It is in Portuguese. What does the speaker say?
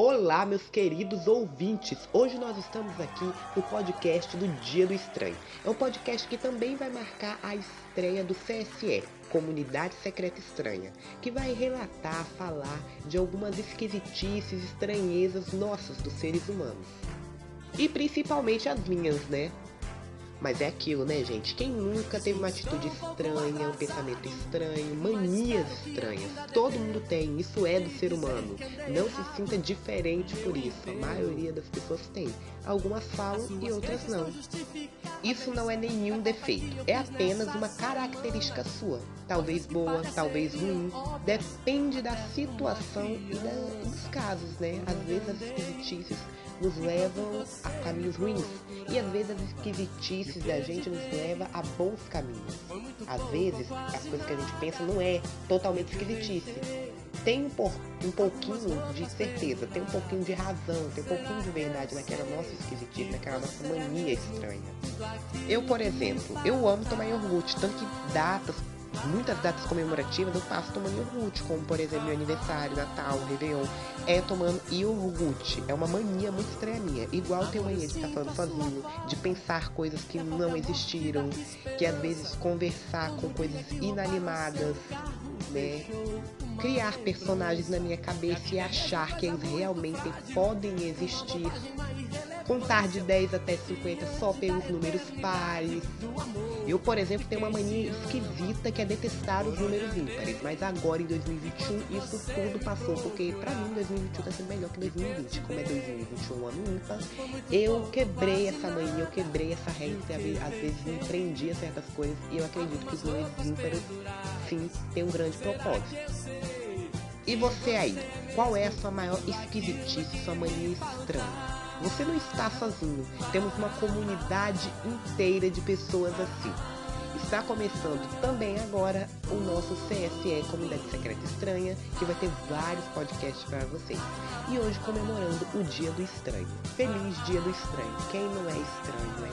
Olá, meus queridos ouvintes! Hoje nós estamos aqui no podcast do Dia do Estranho. É um podcast que também vai marcar a estreia do CSE, Comunidade Secreta Estranha, que vai relatar, falar de algumas esquisitices, estranhezas nossas dos seres humanos. E principalmente as minhas, né? Mas é aquilo, né, gente? Quem nunca teve uma atitude estranha, um pensamento estranho, manias estranhas? Todo mundo tem, isso é do ser humano. Não se sinta diferente por isso. A maioria das pessoas tem. Algumas falam e outras não. Isso não é nenhum defeito, é apenas uma característica sua. Talvez boa, talvez ruim. Depende da situação e da, dos casos, né? Às vezes as esquisitices nos levam a caminhos ruins. E às vezes as esquisitices da gente nos leva a bons caminhos. Às vezes as coisas que a gente pensa não é totalmente esquisitice. Tem um, por, um pouquinho de certeza, tem um pouquinho de razão, tem um pouquinho de verdade naquela nossa esquisitice, naquela nossa mania estranha. Eu, por exemplo, eu amo tomar iogurte, tanto que datas muitas datas comemorativas eu passo tomando iogurte, como por exemplo meu aniversário, Natal, Réveillon, é tomando iogurte. É uma mania muito estranha minha. Igual ter mania de ficar falando sozinho, de pensar coisas que não existiram, que às vezes conversar com coisas inanimadas, né? Criar personagens na minha cabeça e achar que eles realmente podem existir contar de 10 até 50 só pelos números pares. Eu, por exemplo, tenho uma mania esquisita que é detestar os números ímpares, mas agora em 2021 isso tudo passou, porque pra mim 2021 tá sendo melhor que 2020. Como é 2021 um ano ímpar, eu quebrei essa mania, eu quebrei essa regra, às vezes me prendi a certas coisas e eu acredito que os números ímpares sim têm um grande propósito. E você aí, qual é a sua maior esquisitice, sua mania estranha? Você não está sozinho. Temos uma comunidade inteira de pessoas assim. Está começando também agora o nosso CSE Comunidade Secreta Estranha, que vai ter vários podcasts para vocês. E hoje comemorando o Dia do Estranho. Feliz Dia do Estranho. Quem não é estranho?